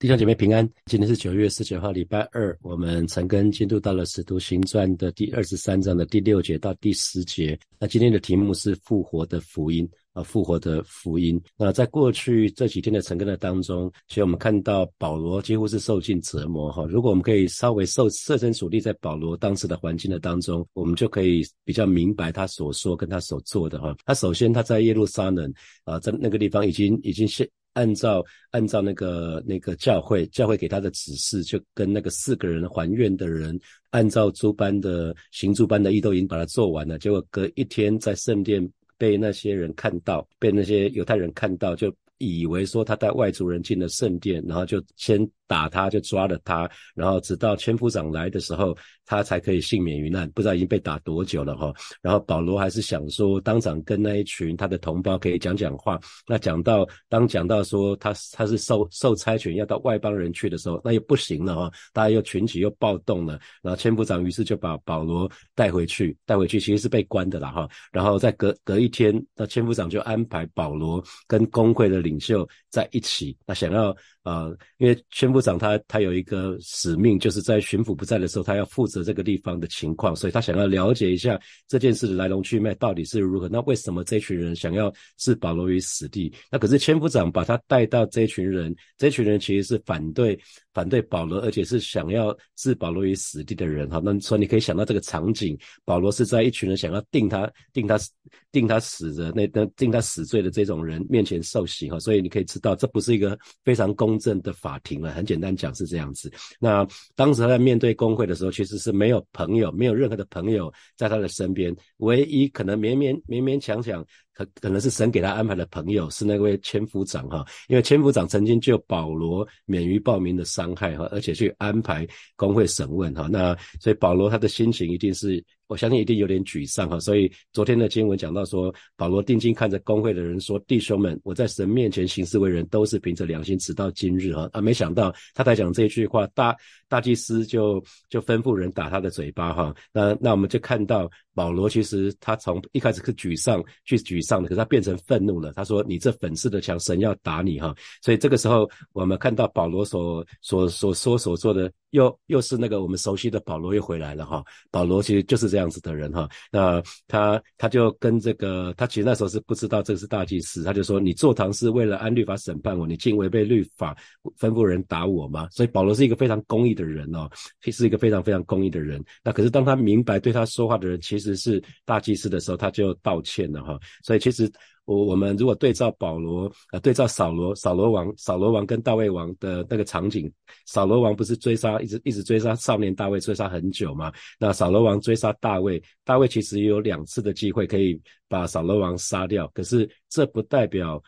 弟兄姐妹平安，今天是九月十九号，礼拜二。我们陈根进度到了《使徒行传》的第二十三章的第六节到第十节。那今天的题目是复活的福音啊，复活的福音。那在过去这几天的陈根的当中，其实我们看到保罗几乎是受尽折磨哈。如果我们可以稍微受设身处地在保罗当时的环境的当中，我们就可以比较明白他所说跟他所做的哈。他首先他在耶路撒冷啊，在那个地方已经已经是。按照按照那个那个教会教会给他的指示，就跟那个四个人还愿的人，按照诸般的行诸般的义都已经把它做完了。结果隔一天在圣殿被那些人看到，被那些犹太人看到，就以为说他带外族人进了圣殿，然后就先。打他就抓了他，然后直到千夫长来的时候，他才可以幸免于难。不知道已经被打多久了哈。然后保罗还是想说，当场跟那一群他的同胞可以讲讲话。那讲到当讲到说他他是受受差遣要到外邦人去的时候，那又不行了哈。大家又群起又暴动了。然后千夫长于是就把保罗带回去，带回去其实是被关的了哈。然后在隔隔一天，那千夫长就安排保罗跟工会的领袖在一起，那想要。啊，因为千部长他他有一个使命，就是在巡抚不在的时候，他要负责这个地方的情况，所以他想要了解一下这件事的来龙去脉到底是如何。那为什么这群人想要置保罗于死地？那可是千夫长把他带到这群人，这群人其实是反对反对保罗，而且是想要置保罗于死地的人。哈，那所以你可以想到这个场景，保罗是在一群人想要定他定他定他死的那那定他死罪的这种人面前受刑哈，所以你可以知道这不是一个非常公。正的法庭了，很简单讲是这样子。那当时他在面对工会的时候，其实是没有朋友，没有任何的朋友在他的身边，唯一可能勉勉勉勉强强。可可能是神给他安排的朋友是那位千夫长哈，因为千夫长曾经救保罗免于暴民的伤害哈，而且去安排工会审问哈，那所以保罗他的心情一定是，我相信一定有点沮丧哈，所以昨天的经文讲到说，保罗定睛看着工会的人说，弟兄们，我在神面前行事为人都是凭着良心，直到今日哈，啊，没想到他在讲这句话，大大祭司就就吩咐人打他的嘴巴哈，那那我们就看到。保罗其实他从一开始是沮丧，去沮丧的，可是他变成愤怒了。他说：“你这粉饰的墙，神要打你哈！”所以这个时候，我们看到保罗所所所说所做的，又又是那个我们熟悉的保罗又回来了哈。保罗其实就是这样子的人哈。那他他就跟这个，他其实那时候是不知道这个是大祭司，他就说：“你坐堂是为了按律法审判我，你竟违背律法，吩咐人打我吗？”所以保罗是一个非常公义的人哦，是一个非常非常公义的人。那可是当他明白对他说话的人其实。是大祭司的时候，他就道歉了哈。所以其实我我们如果对照保罗，呃，对照扫罗，扫罗王，扫罗王跟大卫王的那个场景，扫罗王不是追杀，一直一直追杀少年大卫，追杀很久嘛？那扫罗王追杀大卫，大卫其实也有两次的机会可以把扫罗王杀掉，可是这不代表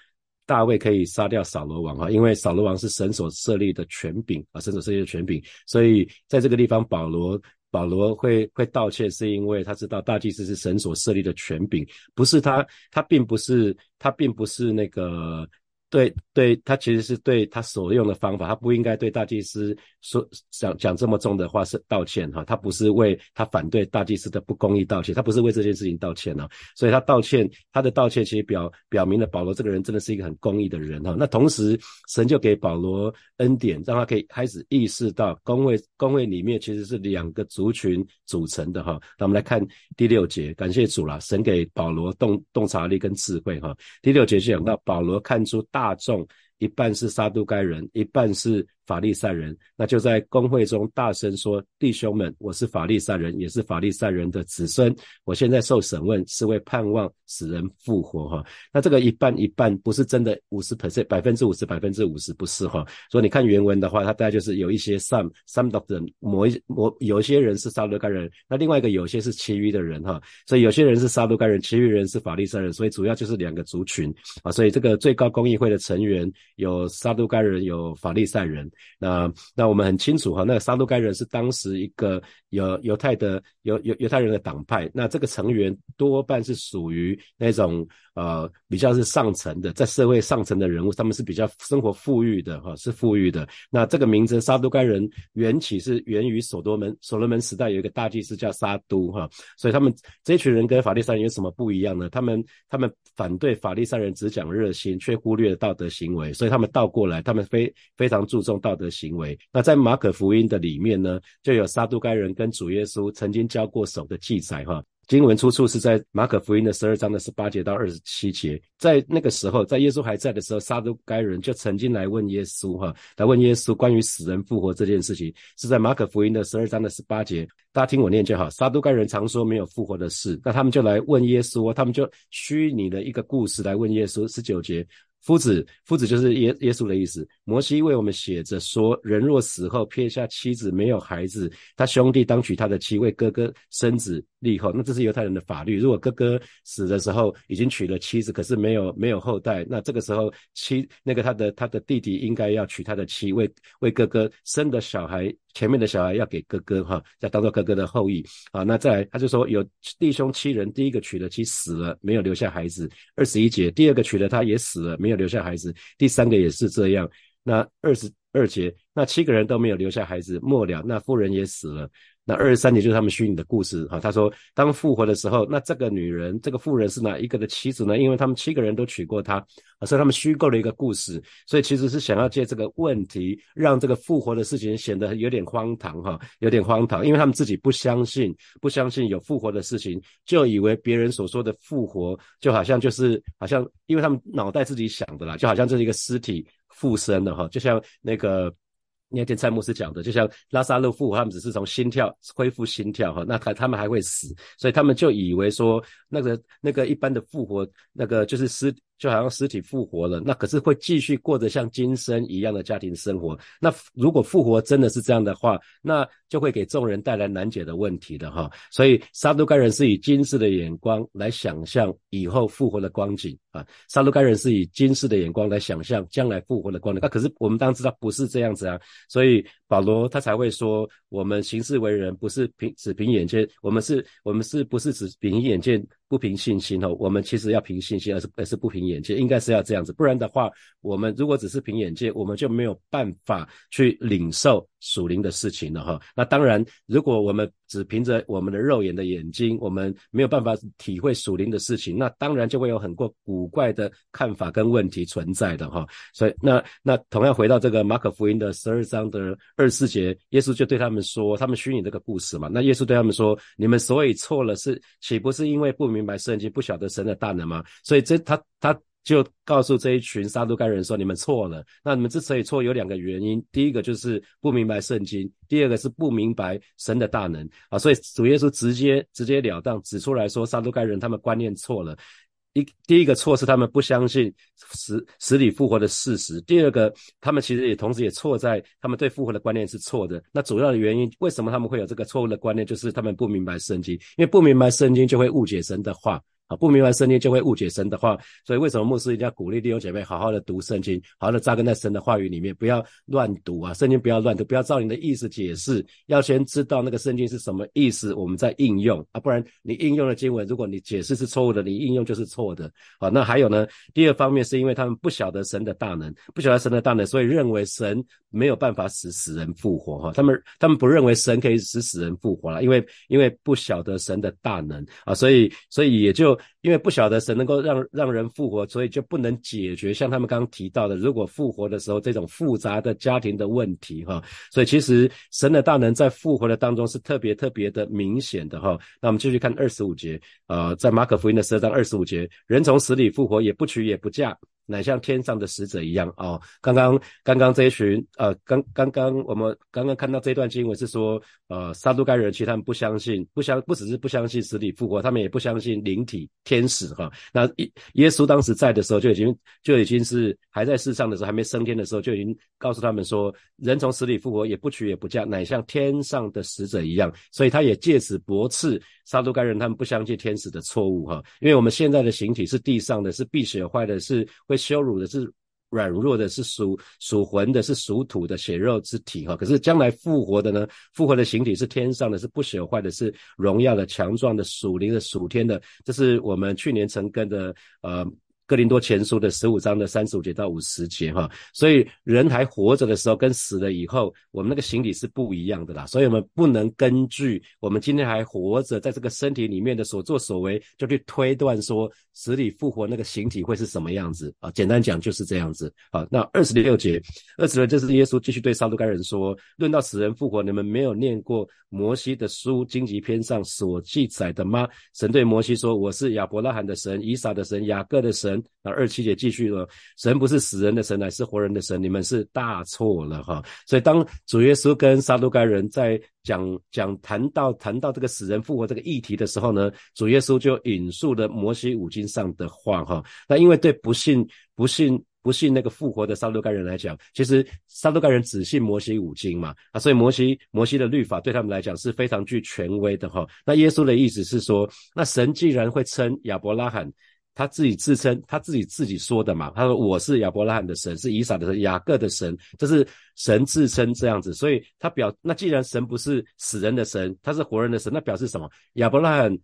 大卫可以杀掉扫罗王哈，因为扫罗王是神所设立的权柄啊，神所设立的权柄，所以在这个地方保罗。保罗会会道歉，是因为他知道大祭司是神所设立的权柄，不是他，他并不是，他并不是那个。对对，他其实是对他所用的方法，他不应该对大祭司说讲讲这么重的话是道歉哈，他不是为他反对大祭司的不公义道歉，他不是为这件事情道歉呢，所以他道歉，他的道歉其实表表明了保罗这个人真的是一个很公义的人哈。那同时神就给保罗恩典，让他可以开始意识到公会公会里面其实是两个族群组成的哈。那我们来看第六节，感谢主了，神给保罗洞洞察力跟智慧哈。第六节就讲到保罗看出大。大众一半是撒都该人，一半是。法利赛人，那就在公会中大声说：“弟兄们，我是法利赛人，也是法利赛人的子孙。我现在受审问，是为盼望使人复活。”哈，那这个一半一半不是真的五十 percent，百分之五十，百分之五十不是哈。所以你看原文的话，它大概就是有一些 some some of them，某一某有些人是撒都该人，那另外一个有些是其余的人哈。所以有些人是撒都该人，其余人是法利赛人，所以主要就是两个族群啊。所以这个最高公议会的成员有撒都该人，有法利赛人。那那我们很清楚哈，那个撒都该人是当时一个犹犹太的犹犹犹太人的党派，那这个成员多半是属于那种呃比较是上层的，在社会上层的人物，他们是比较生活富裕的哈，是富裕的。那这个名称撒都该人缘起是源于所罗门，所罗门时代有一个大祭司叫撒都哈，所以他们这群人跟法利赛人有什么不一样呢？他们他们反对法利赛人只讲热心，却忽略了道德行为，所以他们倒过来，他们非非常注重道。道德行为。那在马可福音的里面呢，就有撒都该人跟主耶稣曾经交过手的记载哈。经文出处是在马可福音的十二章的十八节到二十七节，在那个时候，在耶稣还在的时候，撒都该人就曾经来问耶稣，哈，来问耶稣关于死人复活这件事情，是在马可福音的十二章的十八节，大家听我念就好。撒都该人常说没有复活的事，那他们就来问耶稣，他们就虚拟的一个故事来问耶稣，十九节。夫子，夫子就是耶耶稣的意思。摩西为我们写着说，人若死后撇下妻子，没有孩子，他兄弟当娶他的妻，为哥哥生子立后。那这是犹太人的法律。如果哥哥死的时候已经娶了妻子，可是没有没有后代，那这个时候妻那个他的他的弟弟应该要娶他的妻，为为哥哥生的小孩。前面的小孩要给哥哥哈，要当做哥哥的后裔啊。那再来，他就说有弟兄七人，第一个娶了妻死了，没有留下孩子。二十一节，第二个娶了他也死了，没有留下孩子。第三个也是这样。那二十二节，那七个人都没有留下孩子。末了，那妇人也死了。那二十三节就是他们虚拟的故事哈。他说，当复活的时候，那这个女人，这个妇人是哪一个的妻子呢？因为他们七个人都娶过她，所以他们虚构了一个故事。所以其实是想要借这个问题，让这个复活的事情显得有点荒唐哈，有点荒唐。因为他们自己不相信，不相信有复活的事情，就以为别人所说的复活，就好像就是好像，因为他们脑袋自己想的啦，就好像这是一个尸体附身了哈，就像那个。那天蔡牧师讲的，就像拉萨路复活，他们只是从心跳恢复心跳哈，那他他们还会死，所以他们就以为说那个那个一般的复活，那个就是尸。就好像尸体复活了，那可是会继续过着像今生一样的家庭生活。那如果复活真的是这样的话，那就会给众人带来难解的问题的哈。所以撒都该人是以今世的眼光来想象以后复活的光景啊。撒都该人是以今世的眼光来想象将来复活的光景。那可是我们当知道不是这样子啊。所以保罗他才会说，我们行事为人不是凭只凭眼见，我们是我们是不是只凭眼见？不凭信心哦，我们其实要凭信心，而是而是不凭眼界，应该是要这样子，不然的话，我们如果只是凭眼界，我们就没有办法去领受属灵的事情了哈。那当然，如果我们只凭着我们的肉眼的眼睛，我们没有办法体会属灵的事情，那当然就会有很多古怪的看法跟问题存在的哈。所以，那那同样回到这个马可福音的十二章的二十四节，耶稣就对他们说，他们虚拟这个故事嘛，那耶稣对他们说，你们所以错了，是岂不是因为不明？白圣经，不晓得神的大能吗？所以这他他就告诉这一群撒都该人说：你们错了。那你们之所以错，有两个原因。第一个就是不明白圣经，第二个是不明白神的大能啊。所以主耶稣直接直截了当指出来说，撒都该人他们观念错了。一第一个错是他们不相信死死里复活的事实。第二个，他们其实也同时也错在他们对复活的观念是错的。那主要的原因，为什么他们会有这个错误的观念，就是他们不明白圣经，因为不明白圣经就会误解神的话。啊，不明白圣经就会误解神的话，所以为什么牧师一定要鼓励弟兄姐妹好好的读圣经，好好的扎根在神的话语里面，不要乱读啊，圣经不要乱读，不要照你的意思解释，要先知道那个圣经是什么意思，我们再应用啊，不然你应用的经文，如果你解释是错误的，你应用就是错的。好，那还有呢，第二方面是因为他们不晓得神的大能，不晓得神的大能，所以认为神没有办法使死人复活哈，他们他们不认为神可以使死人复活了，因为因为不晓得神的大能啊，所以所以也就。因为不晓得神能够让让人复活，所以就不能解决像他们刚刚提到的，如果复活的时候这种复杂的家庭的问题哈。所以其实神的大能在复活的当中是特别特别的明显的哈。那我们继续看二十五节，呃，在马可福音的十二章二十五节，人从死里复活，也不娶也不嫁。乃像天上的使者一样哦。刚刚刚刚这一群呃，刚刚刚我们刚刚看到这段经文是说，呃，撒都该人其实他们不相信，不相不只是不相信死里复活，他们也不相信灵体天使哈。那耶耶稣当时在的时候就已经就已经是还在世上的时候，还没升天的时候就已经告诉他们说，人从死里复活，也不娶也不嫁，乃像天上的使者一样。所以他也借此驳斥撒都该人他们不相信天使的错误哈。因为我们现在的形体是地上的，是必血坏的，是会。羞辱的是软弱的，是属属魂的，是属土的血肉之体哈。可是将来复活的呢？复活的形体是天上的，是不朽坏的，是荣耀的、强壮的、属灵的、属天的。这是我们去年成根的呃哥林多前书的十五章的三十五节到五十节哈。所以人还活着的时候跟死了以后，我们那个形体是不一样的啦。所以我们不能根据我们今天还活着在这个身体里面的所作所为，就去推断说死里复活那个形体会是什么样子啊？简单讲就是这样子啊。那二十六节，二十六就是耶稣继续对撒都该人说：论到死人复活，你们没有念过摩西的书荆棘篇上所记载的吗？神对摩西说：“我是亚伯拉罕的神，以撒的神，雅各的神。”那二七节继续了：“神不是死人的神，乃是活人的神。你们是大错了哈！”所以当主耶稣跟撒都该人在讲讲谈到谈到这个死人复活这个议题的时候呢，主耶稣就引述了摩西五经上的话哈。那因为对不信不信。不信那个复活的撒都该人来讲，其实撒都该人只信摩西五经嘛啊，所以摩西摩西的律法对他们来讲是非常具权威的哈。那耶稣的意思是说，那神既然会称亚伯拉罕，他自己自称他自己自己说的嘛，他说我是亚伯拉罕的神，是以撒的神，雅各的神，这是神自称这样子，所以他表那既然神不是死人的神，他是活人的神，那表示什么？亚伯拉罕。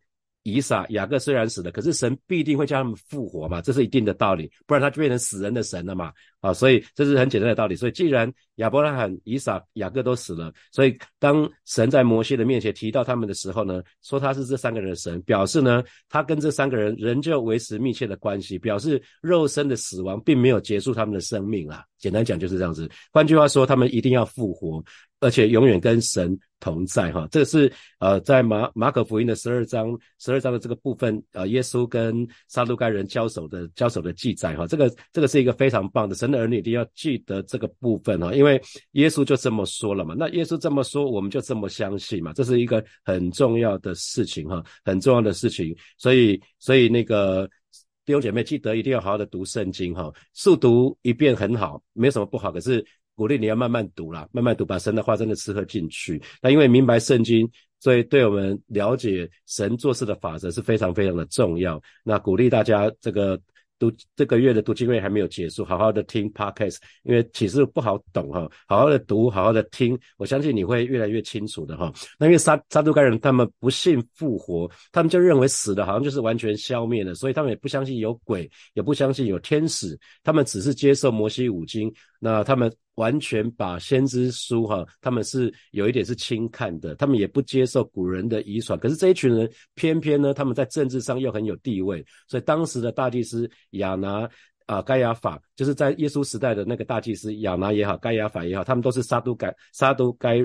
以撒、雅各虽然死了，可是神必定会叫他们复活嘛，这是一定的道理，不然他就变成死人的神了嘛。啊，所以这是很简单的道理。所以既然亚伯拉罕、以撒、雅各都死了，所以当神在摩西的面前提到他们的时候呢，说他是这三个人的神，表示呢他跟这三个人仍旧维持密切的关系，表示肉身的死亡并没有结束他们的生命啊。简单讲就是这样子。换句话说，他们一定要复活。而且永远跟神同在哈，这是呃在马马可福音的十二章十二章的这个部分，呃耶稣跟撒路该人交手的交手的记载哈，这个这个是一个非常棒的，神的儿女一定要记得这个部分哈，因为耶稣就这么说了嘛，那耶稣这么说，我们就这么相信嘛，这是一个很重要的事情哈，很重要的事情，所以所以那个弟兄姐妹记得一定要好好的读圣经哈，速读一遍很好，没有什么不好，可是。鼓励你要慢慢读啦，慢慢读，把神的话真的吃喝进去。那因为明白圣经，所以对我们了解神做事的法则是非常非常的重要。那鼓励大家这个。读这个月的读经会还没有结束，好好的听 podcast，因为其实不好懂哈，好好的读，好好的听，我相信你会越来越清楚的哈。那因为撒撒都该人他们不信复活，他们就认为死的好像就是完全消灭了，所以他们也不相信有鬼，也不相信有天使，他们只是接受摩西五经，那他们。完全把先知书哈，他们是有一点是轻看的，他们也不接受古人的遗传。可是这一群人偏偏呢，他们在政治上又很有地位，所以当时的大祭司亚拿啊盖亚法，就是在耶稣时代的那个大祭司亚拿也好，盖亚法也好，他们都是撒都盖撒都盖。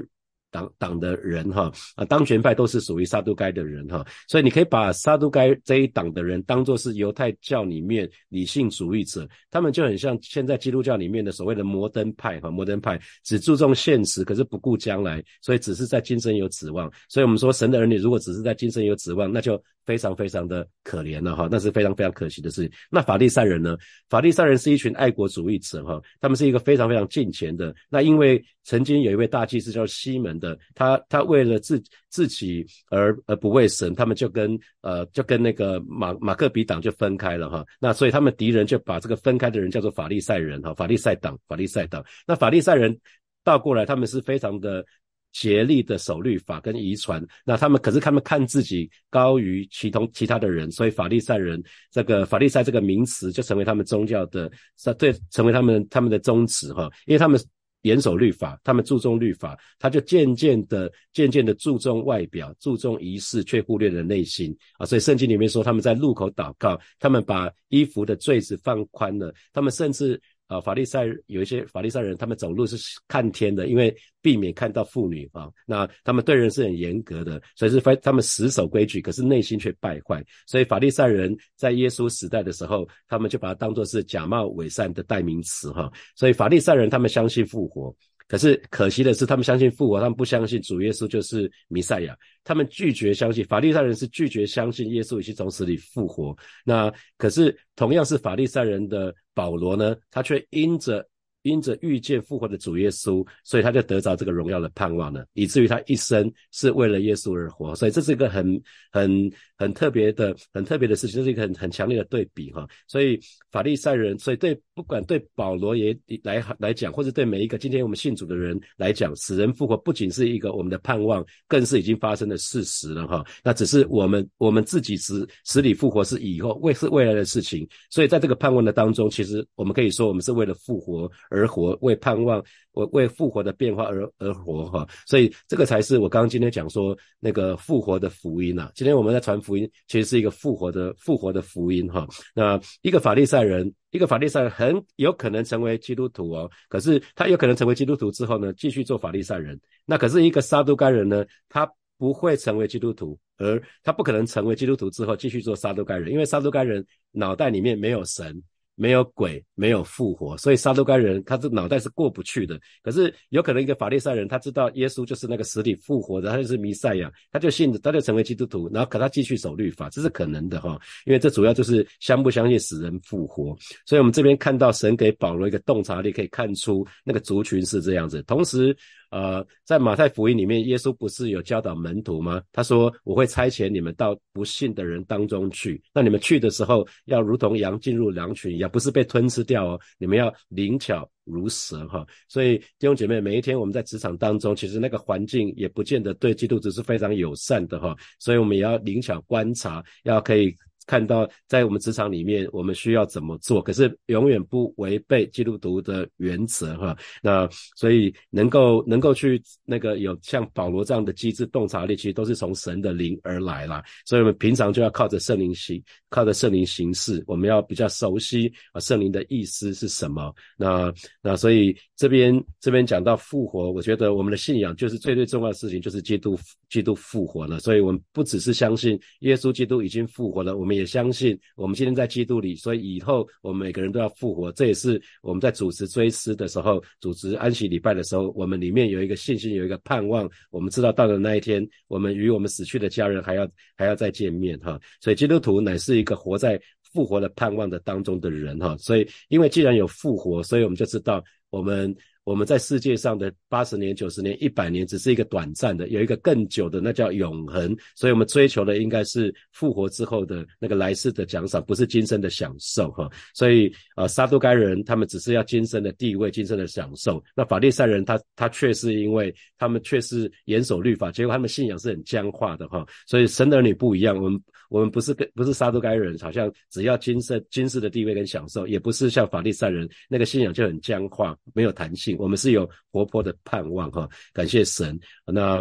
党党的人哈啊，当权派都是属于撒都该的人哈，所以你可以把撒都该这一党的人当作是犹太教里面理性主义者，他们就很像现在基督教里面的所谓的摩登派哈，摩登派只注重现实，可是不顾将来，所以只是在今生有指望。所以我们说神的儿女如果只是在今生有指望，那就非常非常的可怜了哈，那是非常非常可惜的事情。那法利赛人呢？法利赛人是一群爱国主义者哈，他们是一个非常非常近前的。那因为曾经有一位大祭司叫西门。的他，他为了自自己而而不为神，他们就跟呃就跟那个马马克比党就分开了哈。那所以他们敌人就把这个分开的人叫做法利赛人哈，法利赛党，法利赛党。那法利赛人倒过来，他们是非常的竭力的守律法跟遗传。那他们可是他们看自己高于其同其他的人，所以法利赛人这个法利赛这个名词就成为他们宗教的，对，成为他们他们的宗旨哈，因为他们。严守律法，他们注重律法，他就渐渐的、渐渐的注重外表，注重仪式，却忽略了内心啊！所以圣经里面说，他们在路口祷告，他们把衣服的坠子放宽了，他们甚至。啊，法利赛有一些法利赛人，他们走路是看天的，因为避免看到妇女啊。那他们对人是很严格的，所以是非他们死守规矩，可是内心却败坏。所以法利赛人在耶稣时代的时候，他们就把它当作是假冒伪善的代名词哈。所以法利赛人他们相信复活。可是可惜的是，他们相信复活，他们不相信主耶稣就是弥赛亚。他们拒绝相信法利赛人是拒绝相信耶稣已经从死里复活。那可是同样是法利赛人的保罗呢，他却因着。因着遇见复活的主耶稣，所以他就得着这个荣耀的盼望了，以至于他一生是为了耶稣而活。所以这是一个很、很、很特别的、很特别的事情，这是一个很、很强烈的对比哈。所以法利赛人，所以对不管对保罗也来来讲，或者对每一个今天我们信主的人来讲，死人复活不仅是一个我们的盼望，更是已经发生的事实了哈。那只是我们我们自己死死里复活是以后未是未来的事情，所以在这个盼望的当中，其实我们可以说我们是为了复活而活，为盼望。我为复活的变化而而活哈，所以这个才是我刚刚今天讲说那个复活的福音呐。今天我们在传福音，其实是一个复活的复活的福音哈。那一个法利赛人，一个法利赛人很有可能成为基督徒哦，可是他有可能成为基督徒之后呢，继续做法利赛人。那可是一个撒都该人呢，他不会成为基督徒，而他不可能成为基督徒之后继续做撒都该人，因为撒都该人脑袋里面没有神。没有鬼，没有复活，所以撒都该人他这脑袋是过不去的。可是有可能一个法利赛人，他知道耶稣就是那个死体复活的，他就是弥赛亚，他就信，他就成为基督徒，然后可他继续守律法，这是可能的哈。因为这主要就是相不相信死人复活。所以我们这边看到神给保罗一个洞察力，可以看出那个族群是这样子。同时，呃，在马太福音里面，耶稣不是有教导门徒吗？他说：“我会差遣你们到不信的人当中去。那你们去的时候，要如同羊进入狼群一样，不是被吞吃掉哦。你们要灵巧如蛇哈。所以弟兄姐妹，每一天我们在职场当中，其实那个环境也不见得对基督徒是非常友善的哈。所以我们也要灵巧观察，要可以。”看到在我们职场里面，我们需要怎么做？可是永远不违背基督徒的原则哈。那所以能够能够去那个有像保罗这样的机智洞察力，其实都是从神的灵而来啦。所以我们平常就要靠着圣灵行，靠着圣灵行事。我们要比较熟悉啊圣灵的意思是什么。那那所以这边这边讲到复活，我觉得我们的信仰就是最最重要的事情，就是基督基督复活了。所以我们不只是相信耶稣基督已经复活了，我们。也相信我们今天在基督里，所以以后我们每个人都要复活。这也是我们在主持追思的时候，主持安息礼拜的时候，我们里面有一个信心，有一个盼望。我们知道到了那一天，我们与我们死去的家人还要还要再见面哈。所以基督徒乃是一个活在复活的盼望的当中的人哈。所以因为既然有复活，所以我们就知道我们。我们在世界上的八十年、九十年、一百年，只是一个短暂的，有一个更久的，那叫永恒。所以，我们追求的应该是复活之后的那个来世的奖赏，不是今生的享受哈。所以，啊，撒都该人他们只是要今生的地位、今生的享受。那法利赛人他他却是因为他们却是严守律法，结果他们信仰是很僵化的哈。所以，神儿女不一样，我们我们不是跟不是撒都该人，好像只要今生今世的地位跟享受，也不是像法利赛人那个信仰就很僵化，没有弹性。我们是有活泼的盼望哈，感谢神。那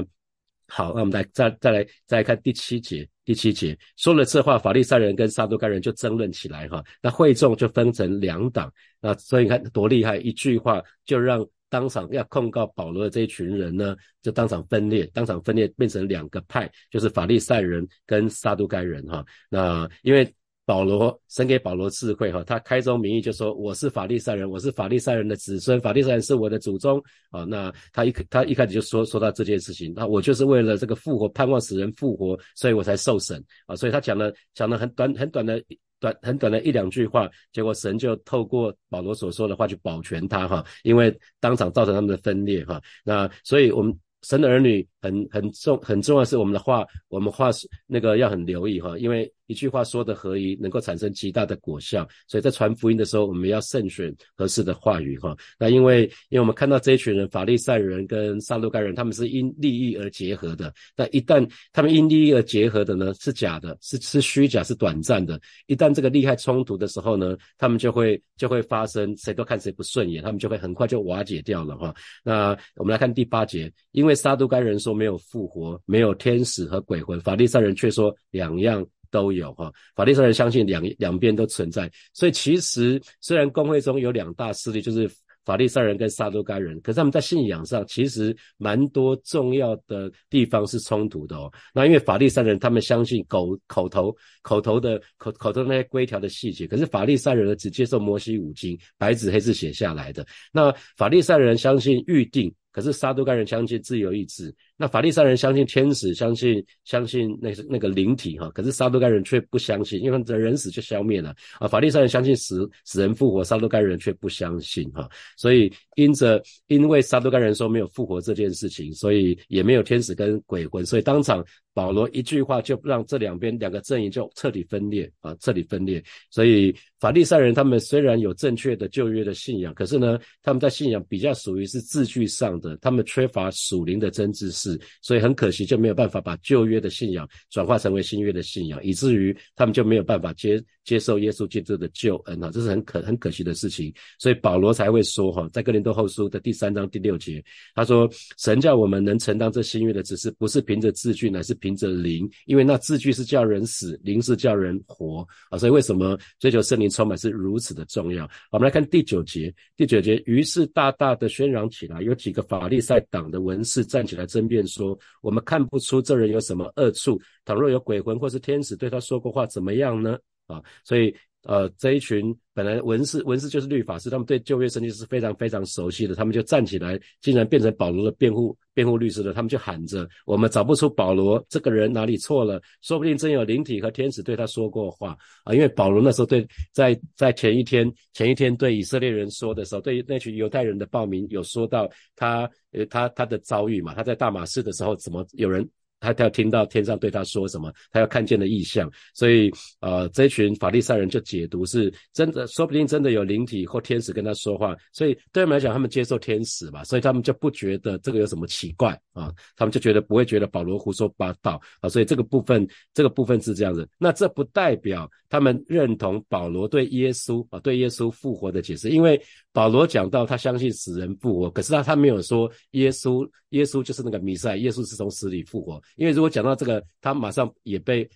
好，那我们来再再来再来看第七节。第七节说了这话，法利赛人跟撒都该人就争论起来哈。那会众就分成两党。那所以你看多厉害，一句话就让当场要控告保罗的这一群人呢，就当场分裂，当场分裂变成两个派，就是法利赛人跟撒都该人哈。那因为。保罗神给保罗智慧哈，他开宗明义就说我是法利赛人，我是法利赛人的子孙，法利赛人是我的祖宗啊。那他一他一开始就说说到这件事情，那我就是为了这个复活，盼望使人复活，所以我才受审啊。所以他讲了讲了很短很短的短很短的一两句话，结果神就透过保罗所说的话去保全他哈，因为当场造成他们的分裂哈。那所以我们神的儿女很很重很重要是我们的话，我们话是那个要很留意哈，因为。一句话说的合一，能够产生极大的果效。所以在传福音的时候，我们要慎选合适的话语哈。那因为，因为我们看到这一群人，法利赛人跟撒路该人，他们是因利益而结合的。但一旦他们因利益而结合的呢，是假的，是是虚假，是短暂的。一旦这个利害冲突的时候呢，他们就会就会发生，谁都看谁不顺眼，他们就会很快就瓦解掉了哈。那我们来看第八节，因为撒都该人说没有复活，没有天使和鬼魂，法利赛人却说两样。都有哈，法利赛人相信两两边都存在，所以其实虽然公会中有两大势力，就是法利赛人跟撒都该人，可是他们在信仰上其实蛮多重要的地方是冲突的哦。那因为法利赛人他们相信口口头口头的口口头那些规条的细节，可是法利赛人呢只接受摩西五经白纸黑字写下来的。那法利赛人相信预定。可是撒都该人相信自由意志，那法利赛人相信天使，相信相信那那个灵体哈，可是撒都该人却不相信，因为人死就消灭了啊。法利赛人相信死死人复活，撒都该人却不相信哈。所以因着因为撒都该人说没有复活这件事情，所以也没有天使跟鬼魂，所以当场保罗一句话就让这两边两个阵营就彻底分裂啊，彻底分裂。所以法利赛人他们虽然有正确的旧约的信仰，可是呢，他们在信仰比较属于是字句上的，他们缺乏属灵的真知识。所以很可惜，就没有办法把旧约的信仰转化成为新约的信仰，以至于他们就没有办法接接受耶稣基督的救恩啊，这是很可很可惜的事情。所以保罗才会说哈，在哥林多后书的第三章第六节，他说：“神叫我们能承担这新约的只是，不是凭着字句，乃是凭着灵，因为那字句是叫人死，灵是叫人活啊。所以为什么追求圣灵充满是如此的重要？我们来看第九节，第九节，于是大大的宣嚷起来，有几个法利赛党的文士站起来争辩。说我们看不出这人有什么恶处，倘若有鬼魂或是天使对他说过话，怎么样呢？啊，所以呃这一群本来文士文士就是律法师，他们对旧约圣经是非常非常熟悉的，他们就站起来，竟然变成保罗的辩护辩护律师了。他们就喊着：我们找不出保罗这个人哪里错了，说不定真有灵体和天使对他说过话啊！因为保罗那时候对在在前一天前一天对以色列人说的时候，对那群犹太人的报名有说到他。呃，他他的遭遇嘛，他在大马士的时候，怎么有人他他要听到天上对他说什么，他要看见的异象，所以呃，这群法利赛人就解读是真的，说不定真的有灵体或天使跟他说话，所以对他们来讲，他们接受天使嘛，所以他们就不觉得这个有什么奇怪啊，他们就觉得不会觉得保罗胡说八道。啊，所以这个部分这个部分是这样子，那这不代表他们认同保罗对耶稣啊对耶稣复活的解释，因为。保罗讲到他相信死人复活，可是他他没有说耶稣耶稣就是那个弥赛，耶稣是从死里复活。因为如果讲到这个，他马上也被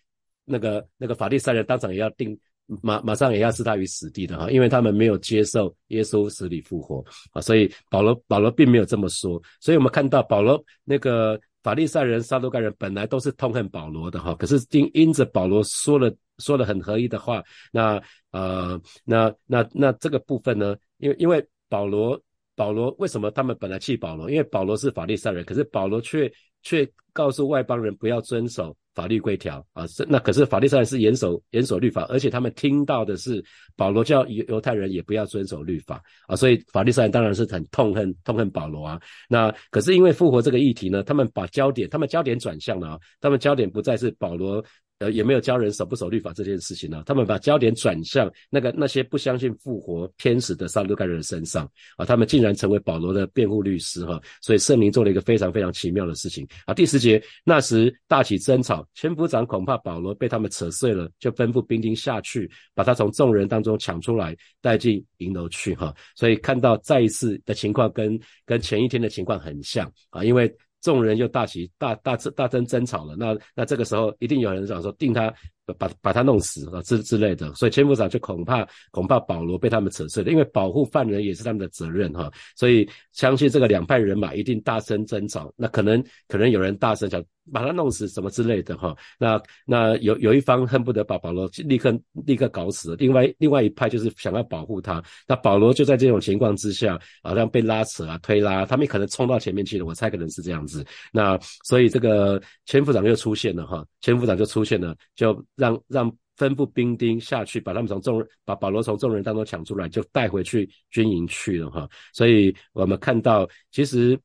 那个那个法利赛人当场也要定马马上也要置他于死地的哈，因为他们没有接受耶稣死里复活啊，所以保罗保罗并没有这么说。所以我们看到保罗那个法利赛人、撒都该人本来都是痛恨保罗的哈，可是因因着保罗说了说了很合一的话，那呃那那那这个部分呢？因为因为保罗保罗为什么他们本来气保罗？因为保罗是法利赛人，可是保罗却却告诉外邦人不要遵守法律规条啊。那可是法利赛人是严守严守律法，而且他们听到的是保罗叫犹犹太人也不要遵守律法啊。所以法律上当然是很痛恨痛恨保罗啊。那可是因为复活这个议题呢，他们把焦点他们焦点转向了啊，他们焦点不再是保罗。呃，也没有教人守不守律法这件事情呢。他们把焦点转向那个那些不相信复活天使的撒都该人身上啊，他们竟然成为保罗的辩护律师哈。所以圣灵做了一个非常非常奇妙的事情啊。第十节，那时大起争吵，千夫长恐怕保罗被他们扯碎了，就吩咐兵丁下去，把他从众人当中抢出来，带进营楼去哈。所以看到再一次的情况跟跟前一天的情况很像啊，因为。众人又大起大大大争争吵了，那那这个时候一定有人想说定他把把他弄死啊之之类的，所以千夫长就恐怕恐怕保罗被他们扯碎了，因为保护犯人也是他们的责任哈，所以相信这个两派人马一定大声争吵，那可能可能有人大声讲。把他弄死什么之类的哈，那那有有一方恨不得把保罗立刻立刻搞死，另外另外一派就是想要保护他。那保罗就在这种情况之下，好像被拉扯啊推拉，他们可能冲到前面去了，我猜可能是这样子。那所以这个千夫长又出现了哈，千夫长就出现了，就让让吩咐兵丁下去，把他们从众人把保罗从众人当中抢出来，就带回去军营去了哈。所以我们看到其实。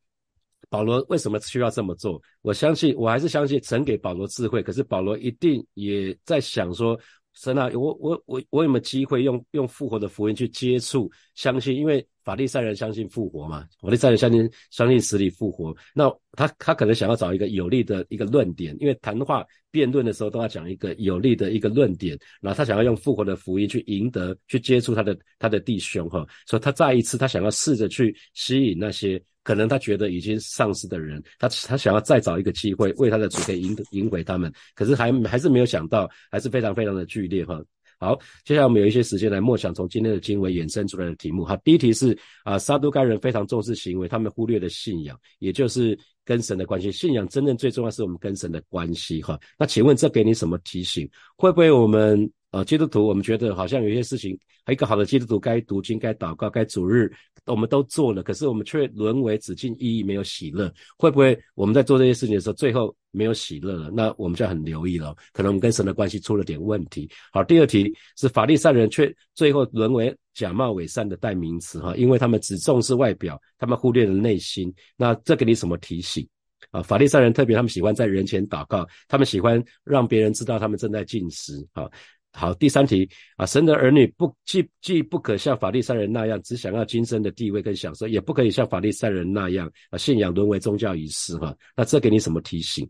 保罗为什么需要这么做？我相信，我还是相信神给保罗智慧。可是保罗一定也在想说：神啊，我我我我有没有机会用用复活的福音去接触、相信？因为法利赛人相信复活嘛，法利赛人相信相信死里复活。那他他可能想要找一个有利的一个论点，因为谈话辩论的时候都要讲一个有利的一个论点。然后他想要用复活的福音去赢得、去接触他的他的弟兄哈。所以他再一次他想要试着去吸引那些。可能他觉得已经丧失的人，他他想要再找一个机会为他的主可以赢赢回他们，可是还还是没有想到，还是非常非常的剧烈哈。好，接下来我们有一些时间来默想从今天的经文衍生出来的题目哈。第一题是啊，撒都该人非常重视行为，他们忽略了信仰，也就是跟神的关系。信仰真正最重要是我们跟神的关系哈。那请问这给你什么提醒？会不会我们呃，基督徒，我们觉得好像有些事情，一个好的基督徒该读经、该祷告、该主日，我们都做了，可是我们却沦为只尽意义，没有喜乐。会不会我们在做这些事情的时候，最后没有喜乐了？那我们就很留意了，可能我们跟神的关系出了点问题。好，第二题是法利赛人却最后沦为假冒伪善的代名词哈，因为他们只重视外表，他们忽略了内心。那这给你什么提醒？啊，法利赛人特别他们喜欢在人前祷告，他们喜欢让别人知道他们正在进食啊。好，第三题啊，神的儿女不既既不可像法利赛人那样只想要今生的地位跟享受，也不可以像法利赛人那样啊信仰沦为宗教仪式哈。那这给你什么提醒？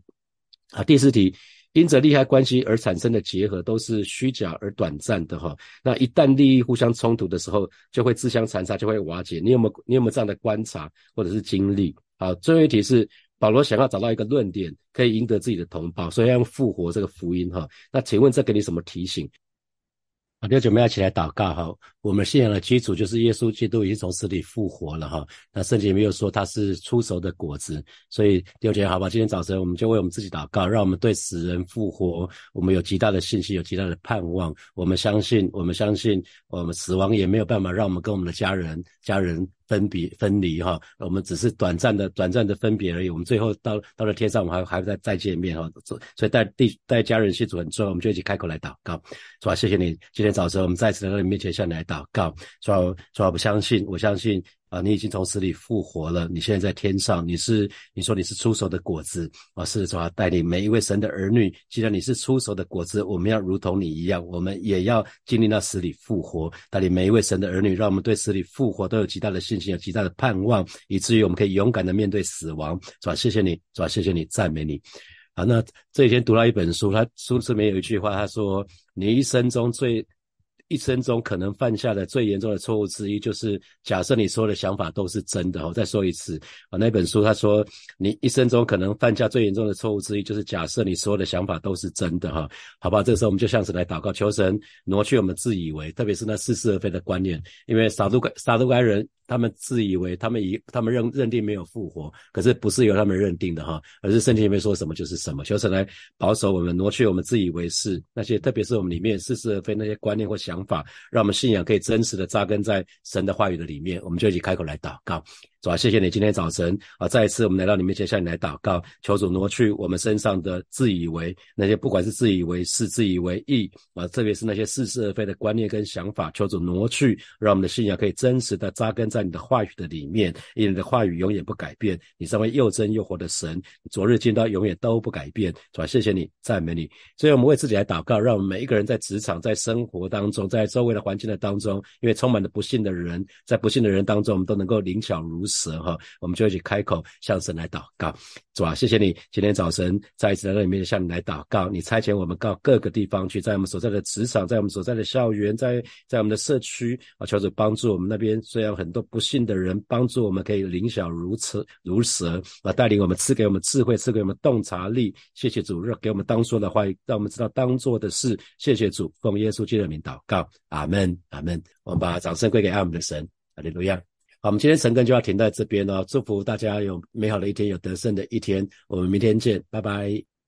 啊，第四题，因着利害关系而产生的结合都是虚假而短暂的哈。那一旦利益互相冲突的时候，就会自相残杀，就会瓦解。你有没有你有没有这样的观察或者是经历？好，最后一题是。保罗想要找到一个论点，可以赢得自己的同胞，所以要用复活这个福音哈。那请问这给你什么提醒？啊，弟兄姐妹一起来祷告哈。我们信仰的基础就是耶稣基督已经从死里复活了哈。那圣经没有说他是出熟的果子，所以弟兄姐妹好吧，今天早晨我们就为我们自己祷告，让我们对死人复活，我们有极大的信心，有极大的盼望。我们相信，我们相信，我们死亡也没有办法让我们跟我们的家人家人。分别分离哈，我们只是短暂的短暂的分别而已。我们最后到到了天上，我们还还会再再见面哈。所以带弟带家人信主很重要，我们就一起开口来祷告，是吧？谢谢你，今天早晨我们再次来到你面前向你来祷告，是吧？是吧？我相信，我相信。啊，你已经从死里复活了，你现在在天上，你是你说你是出手的果子啊，是主要带领每一位神的儿女。既然你是出手的果子，我们要如同你一样，我们也要经历那死里复活，带领每一位神的儿女，让我们对死里复活都有极大的信心，有极大的盼望，以至于我们可以勇敢的面对死亡，是吧？谢谢你，是吧？谢谢你，赞美你。啊，那这一天读到一本书，他书里面有一句话，他说：“你一生中最……”一生中可能犯下的最严重的错误之一，就是假设你所有的想法都是真的。我再说一次啊，那本书他说，你一生中可能犯下最严重的错误之一，就是假设你所有的想法都是真的。哈，好吧，这个时候我们就像是来祷告，求神挪去我们自以为，特别是那似是而非的观念，因为撒都该撒都该人。他们自以为他们以他们认认定没有复活，可是不是由他们认定的哈，而是圣经里面说什么就是什么。求神来保守我们，挪去我们自以为是那些，特别是我们里面似是而非那些观念或想法，让我们信仰可以真实的扎根在神的话语的里面。我们就一起开口来祷告。主啊，谢谢你今天早晨啊，再一次我们来到你面前向你来祷告，求主挪去我们身上的自以为那些，不管是自以为是、自以为意啊，特别是那些似是而非的观念跟想法，求主挪去，让我们的信仰可以真实的扎根在你的话语的里面，因为你的话语永远不改变，你身为又真又活的神，昨日今到永远都不改变。主啊，谢谢你，赞美你。所以我们为自己来祷告，让我们每一个人在职场、在生活当中、在周围的环境的当中，因为充满了不幸的人，在不幸的人当中，我们都能够灵巧如。蛇哈，我们就一起开口向神来祷告，是吧？谢谢你，今天早晨再一次来到里面向你来祷告。你差遣我们到各个地方去，在我们所在的职场，在我们所在的校园，在在我们的社区啊，求主帮助我们那边虽然很多不幸的人，帮助我们可以灵小如此如蛇啊，带领我们赐给我们智慧，赐给我们洞察力。谢谢主，让给我们当说的话，让我们知道当做的事。谢谢主，奉耶稣基督的名祷告，阿门，阿门。我们把掌声归给爱我们的神，阿利路亚。好，我们今天晨更就要停在这边了。祝福大家有美好的一天，有得胜的一天。我们明天见，拜拜。